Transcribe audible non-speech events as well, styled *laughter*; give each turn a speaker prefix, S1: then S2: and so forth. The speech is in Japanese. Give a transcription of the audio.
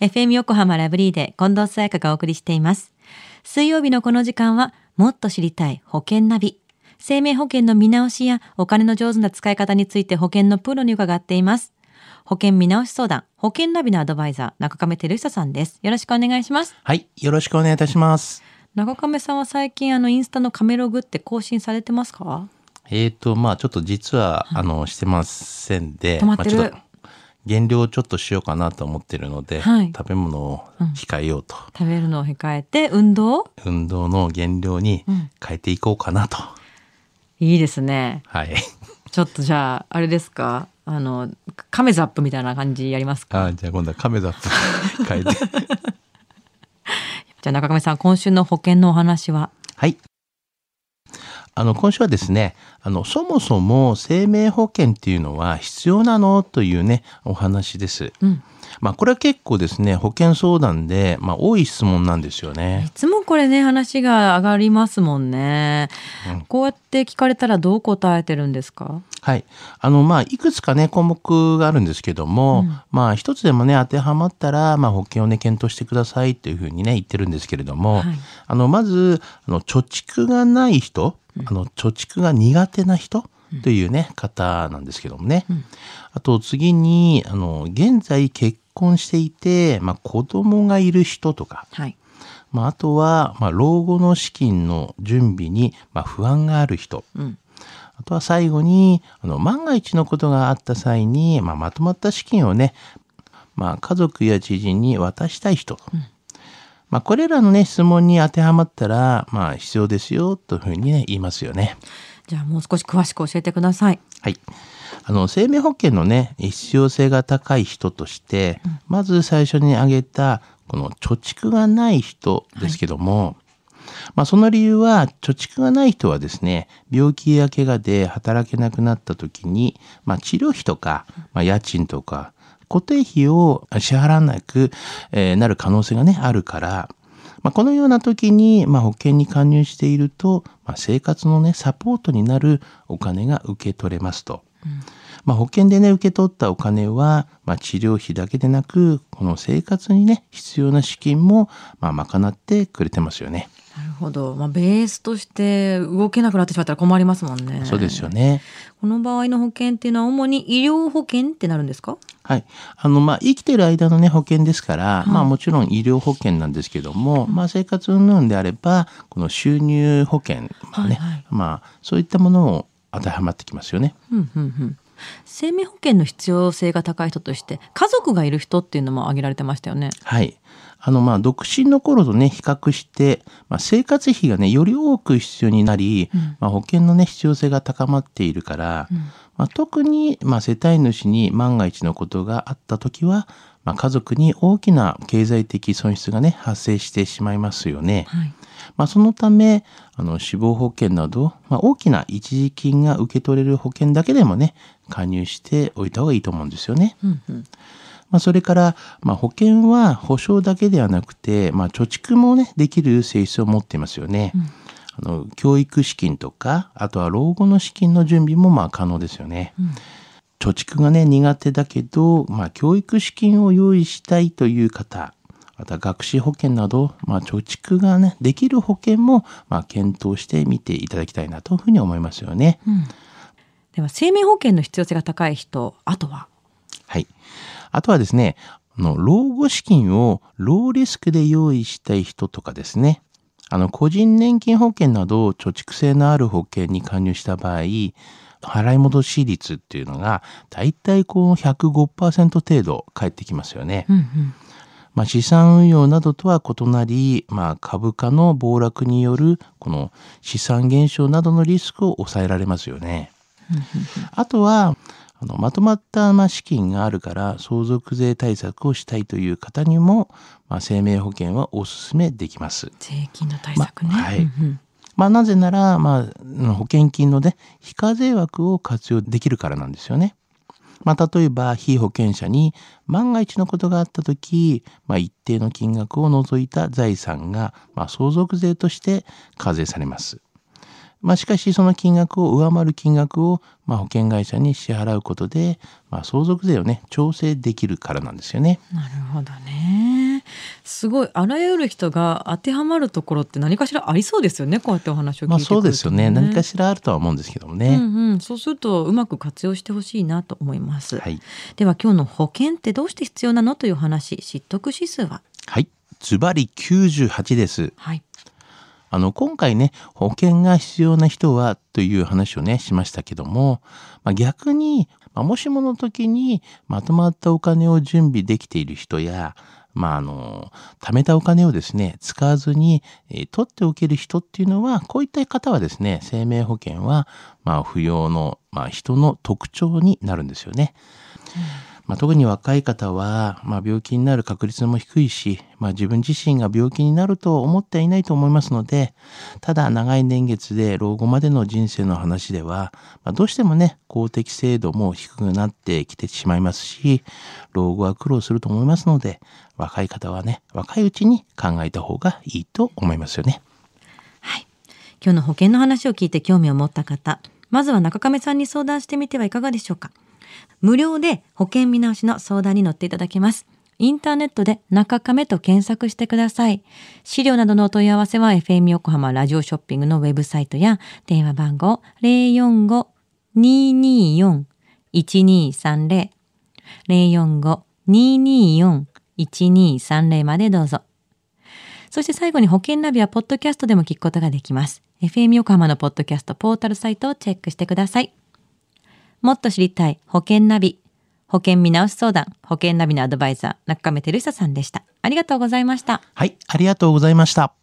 S1: FM 横浜ラブリーで近藤沙耶香がお送りしています。水曜日のこの時間は、もっと知りたい保険ナビ。生命保険の見直しやお金の上手な使い方について保険のプロに伺っています。保険見直し相談、保険ナビのアドバイザー、中亀照久さんです。よろしくお願いします。
S2: はい、よろしくお願いいたします。
S1: 中亀さんは最近あのインスタのカメログって更新されてますか？
S2: えーと、まあちょっと実は、あの、してませんで、
S1: 止まってる
S2: あちょっと減量をちょっとしようかなと思ってるので、
S1: はい
S2: 食べ物を控えようと、
S1: 食べるのを控えて運動
S2: 運動の減量に変えていこうかなと。
S1: いいですね。
S2: はい。*laughs*
S1: ちょっとじゃあ、あれですか？あの、カメザップみたいな感じやりますか？
S2: あじゃあ今度はカメザップ *laughs* 変えて。*laughs*
S1: じゃあ中亀さん、今週の保険のお話は？
S2: はい。あの、今週はですね、あの、そもそも生命保険っていうのは必要なの？というね、お話です。
S1: うん。
S2: まあ、これは結構ですね、保険相談で、まあ、多い質問なんですよね
S1: い。つもこれね、話が上がりますもんね。こうやって聞かれたらどう答えてるんですか？
S2: はい。あの、まあ、いくつかね、項目があるんですけども、まあ、一つでもね、当てはまったら、まあ、保険をね、検討してくださいっていうふうにね、言ってるんですけれども、
S1: はい
S2: あの、まず、あの、貯蓄がない人、あの、貯蓄が苦手な人、というね、方なんですけどもね。あと、次に、あの、現在結婚していて、まあ、子供がいる人とか、
S1: はい。
S2: まあ、あとは、まあ、老後の資金の準備に、まあ、不安がある人、
S1: うん。
S2: あとは最後に、あの、万が一のことがあった際に、まあ、まとまった資金をね、まあ、家族や知人に渡したい人。まあ、これらのね、質問に当てはまったら、まあ、必要ですよ、というふうにね、言いますよね。
S1: じゃあもう少し詳しく教えてください。
S2: はい。あの、生命保険のね、必要性が高い人として、まず最初に挙げた、この貯蓄がない人ですけども、まあ、その理由は、貯蓄がない人はですね、病気や怪我で働けなくなった時に、まあ、治療費とか、まあ、家賃とか、固定費を支払わなく、えーなる可能性がね、あるから、まあ、このような時に、まあ、保険に加入していると、まあ、生活のね、サポートになるお金が受け取れますと。まあ、保険でね、受け取ったお金は、まあ、治療費だけでなく、この生活にね、必要な資金も、まあ、賄ってくれてますよね。
S1: なるほど。まあ、ベースとして動けなくなってしまったら困りますもんね。
S2: そうですよね。
S1: この場合の保険っていうのは主に医療保険ってなるんですか？
S2: はい。あの、まあ、生きてる間のね、保険ですから、まあ、もちろん医療保険なんですけども、まあ、生活云々であれば、この収入保険、まあね、
S1: はいはい
S2: まあ、そういったものを当てはまってきますよね。
S1: うんうんうん。生命保険の必要性が高い人として家族がいる人っていうのも挙げられてましたよね。
S2: はい。あの、まあ、独身の頃とね、比較して、まあ、生活費がね、より多く必要になり、まあ、保険のね、必要性が高まっているから、まあ、特に、まあ、世帯主に万が一のことがあった時は、まあ、家族に大きな経済的損失がね、発生してしまいますよね。
S1: はい。
S2: まあ、そのため、あの、死亡保険など、まあ、大きな一時金が受け取れる保険だけでもね、加入しておいた方がいいと思うんですよね。
S1: うんうん。
S2: まあ、それから、まあ、保険は保証だけではなくて、まあ、貯蓄もね、できる性質を持っていますよね。あの、教育資金とか、あとは老後の資金の準備もまあ可能ですよね。貯蓄がね、苦手だけど、まあ、教育資金を用意したいという方、また学資保険など、まあ、貯蓄がね、できる保険も、まあ、検討してみていただきたいなというふうに思いますよね。
S1: では生命保険の必要性が高い人、あとは？
S2: はい。あとはですね、あの老後資金をローリスクで用意したい人とかですね、あの、個人年金保険など貯蓄性のある保険に加入した場合、払い戻し率っていうのが、だいたいこう105%程度返ってきますよね。
S1: うんうん。
S2: まあ、資産運用などとは異なり、まあ、株価の暴落によるこの資産減少などのリスクを抑えられますよね。あとはあのまとまったまあ資金があるから相続税対策をしたいという方にも、まあ、生命保険はお勧めできます。
S1: 税金の対策ね。
S2: まはい
S1: うんうん
S2: まあ、なぜなら、まあ、保険金のね非課税枠を活用できるからなんですよね。まあ、例えば被保険者に万が一のことがあった時、まあ、一定の金額を除いた財産が、まあ、相続税として課税されます。まあ、しかしその金額を上回る金額を、まあ、保険会社に支払うことで、まあ、相続税をね調整できるからなんですよね。
S1: なるほどね。すごいあらゆる人が当てはまるところって何かしらありそうですよねこうやってお話を聞いてね、
S2: まあそうですよね。何かしらあるとは思うんですけどもね、
S1: うんうん、そうするとうまく活用してほしいなと思います、
S2: はい、
S1: では今日の保険ってどうして必要なのという話知得指数は？
S2: はい、ズバリ98です。
S1: はい。
S2: あの今回ね保険が必要な人はという話をねしましたけども、まあ、逆に、まあ、もしもの時にまとまったお金を準備できている人やまあ、あの、貯めたお金をですね、使わずに、えー取っておける人っていうのは、こういった方はですね、生命保険は、まあ、不要の、まあ、人の特徴になるんですよね。まあ、特に若い方は、まあ、病気になる確率も低いし、まあ、自分自身が病気になると思ってはいないと思いますのでただ長い年月で老後までの人生の話では、まあ、どうしてもね公的制度も低くなってきてしまいますし老後は苦労すると思いますので若い方はね若いうちに考えた方がいいと思いますよね。
S1: はい。今日の保険の話を聞いて興味を持った方、まずは中亀さんに相談してみてはいかがでしょうか？無料で保険見直しの相談に乗っていただけます。インターネットで中亀と検索してください。資料などのお問い合わせは FM 横浜ラジオショッピングのウェブサイトや電話番号045-224-1230 045-224-1230までどうぞ。そして最後に保険ナビはポッドキャストでも聞くことができます。FM 横浜のポッドキャストポータルサイトをチェックしてください。もっと知りたい保険ナビ。保険見直し相談、保険ナビのアドバイザー、中亀照久さんでした。ありがとうございました。
S2: はい、ありがとうございました。